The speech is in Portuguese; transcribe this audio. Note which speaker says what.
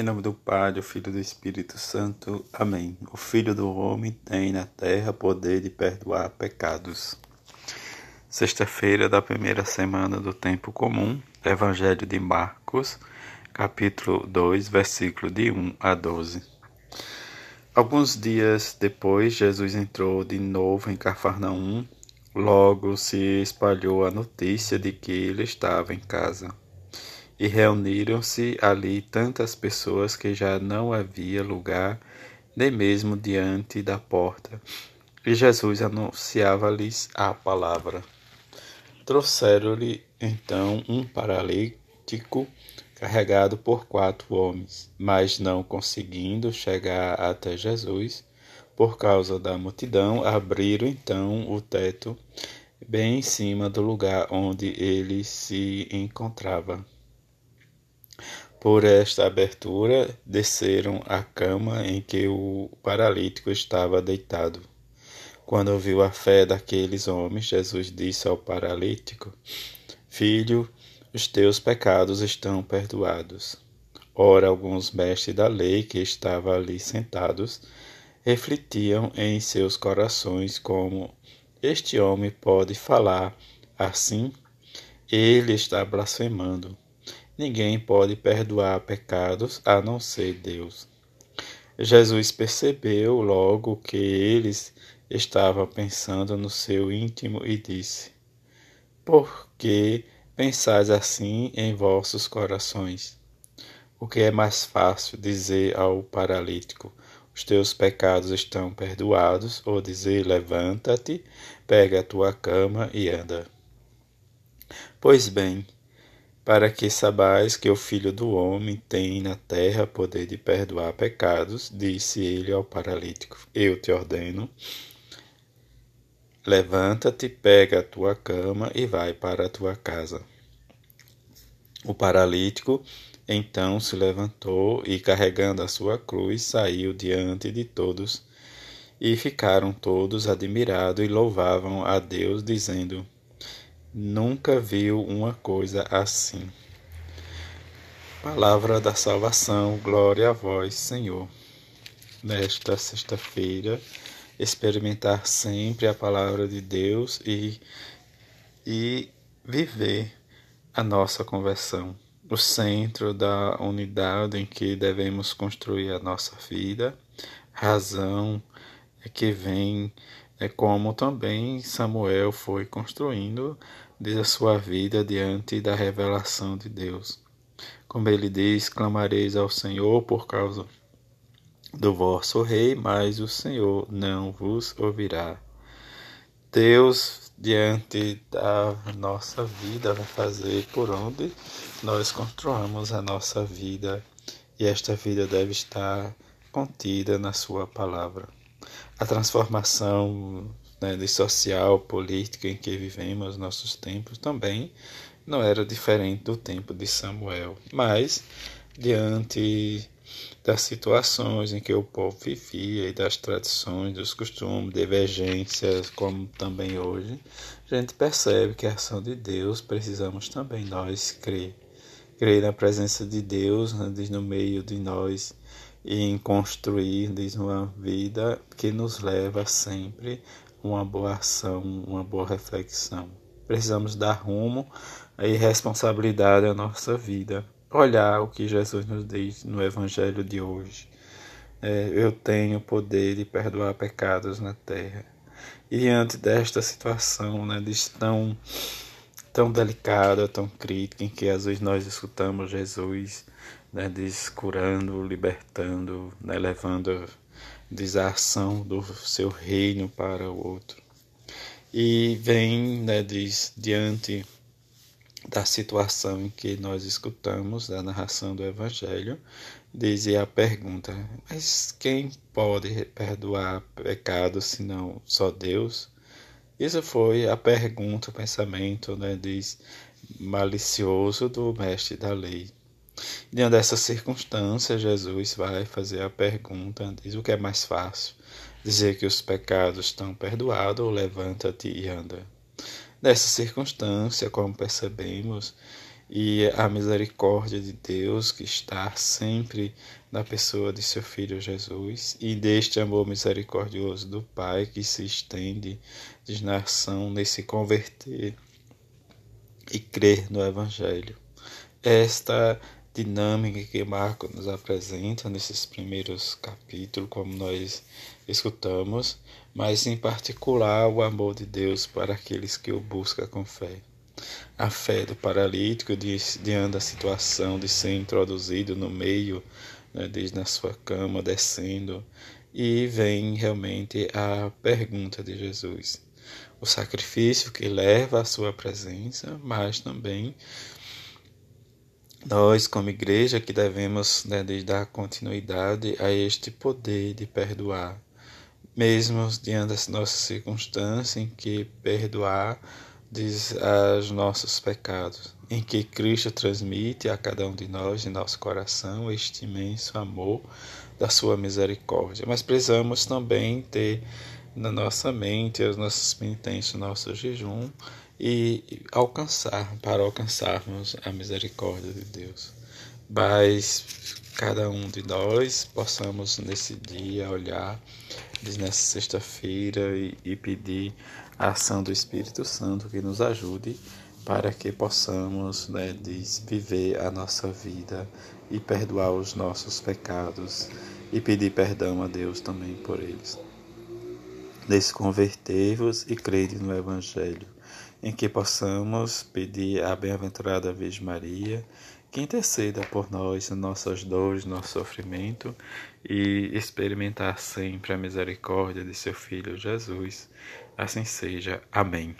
Speaker 1: Em nome do Pai, do Filho e do Espírito Santo. Amém. O Filho do Homem tem na terra poder de perdoar pecados. Sexta-feira da primeira semana do tempo comum, Evangelho de Marcos, capítulo 2, versículo de 1 a 12. Alguns dias depois, Jesus entrou de novo em Cafarnaum. Logo se espalhou a notícia de que ele estava em casa. E reuniram-se ali tantas pessoas que já não havia lugar, nem mesmo diante da porta. E Jesus anunciava-lhes a palavra. Trouxeram-lhe então um paralítico carregado por quatro homens, mas não conseguindo chegar até Jesus, por causa da multidão, abriram então o teto bem em cima do lugar onde ele se encontrava. Por esta abertura desceram à cama em que o paralítico estava deitado. Quando ouviu a fé daqueles homens, Jesus disse ao paralítico: Filho, os teus pecados estão perdoados. Ora, alguns mestres da lei que estavam ali sentados refletiam em seus corações como este homem pode falar assim? Ele está blasfemando. Ninguém pode perdoar pecados a não ser Deus. Jesus percebeu logo que eles estavam pensando no seu íntimo e disse: Por que pensais assim em vossos corações? O que é mais fácil dizer ao paralítico: Os teus pecados estão perdoados, ou dizer: Levanta-te, pega a tua cama e anda? Pois bem, para que sabais que o Filho do Homem tem na terra poder de perdoar pecados, disse ele ao paralítico: Eu te ordeno. Levanta-te, pega a tua cama e vai para a tua casa. O paralítico então se levantou e, carregando a sua cruz, saiu diante de todos. E ficaram todos admirados e louvavam a Deus, dizendo: Nunca viu uma coisa assim. Palavra da salvação, glória a vós, Senhor. Nesta sexta-feira, experimentar sempre a palavra de Deus e, e viver a nossa conversão. O centro da unidade em que devemos construir a nossa vida, razão é que vem é como também Samuel foi construindo desde a sua vida diante da revelação de Deus. Como ele diz, clamareis ao Senhor por causa do vosso rei, mas o Senhor não vos ouvirá. Deus, diante da nossa vida, vai fazer por onde nós construamos a nossa vida, e esta vida deve estar contida na Sua palavra a transformação né, social, política em que vivemos nossos tempos também não era diferente do tempo de Samuel, mas diante das situações em que o povo vivia e das tradições, dos costumes, divergências, como também hoje, a gente percebe que a ação de Deus precisamos também nós crer. Crer na presença de Deus né, no meio de nós e em construir uma vida que nos leva sempre uma boa ação, uma boa reflexão. Precisamos dar rumo e responsabilidade à nossa vida. Olhar o que Jesus nos diz no Evangelho de hoje. É, eu tenho poder de perdoar pecados na terra. E diante desta situação né, de tão, tão delicada, tão crítica, em que às vezes nós escutamos Jesus né, diz curando, libertando, né, levando diz, a ação do seu reino para o outro. E vem, né, diz, diante da situação em que nós escutamos da narração do Evangelho, dizia a pergunta: mas quem pode perdoar pecados senão só Deus? Isso foi a pergunta, o pensamento, né, diz, malicioso do mestre da lei. Diante dessa circunstância, Jesus vai fazer a pergunta: diz o que é mais fácil? Dizer que os pecados estão perdoados ou levanta-te e anda? Nessa circunstância, como percebemos, e a misericórdia de Deus que está sempre na pessoa de seu Filho Jesus e deste amor misericordioso do Pai que se estende de nação nesse converter e crer no Evangelho. Esta dinâmica que Marco nos apresenta nesses primeiros capítulos, como nós escutamos, mas em particular o amor de Deus para aqueles que o buscam com fé. A fé do paralítico diante da situação de ser introduzido no meio, né, desde na sua cama, descendo, e vem realmente a pergunta de Jesus. O sacrifício que leva à sua presença, mas também nós, como igreja, que devemos né, dar continuidade a este poder de perdoar, mesmo diante das nossas circunstâncias, em que perdoar diz aos nossos pecados, em que Cristo transmite a cada um de nós, em nosso coração, este imenso amor da sua misericórdia. Mas precisamos também ter na nossa mente as nossas penitências, nosso jejum e alcançar, para alcançarmos a misericórdia de Deus. Mas cada um de nós possamos nesse dia olhar nessa sexta-feira e, e pedir a ação do Espírito Santo que nos ajude para que possamos né, viver a nossa vida e perdoar os nossos pecados e pedir perdão a Deus também por eles. Desconvertei-vos e crede no Evangelho, em que possamos pedir à bem-aventurada Virgem Maria que interceda por nós, nossas dores, nosso sofrimento e experimentar sempre a misericórdia de seu Filho Jesus. Assim seja. Amém.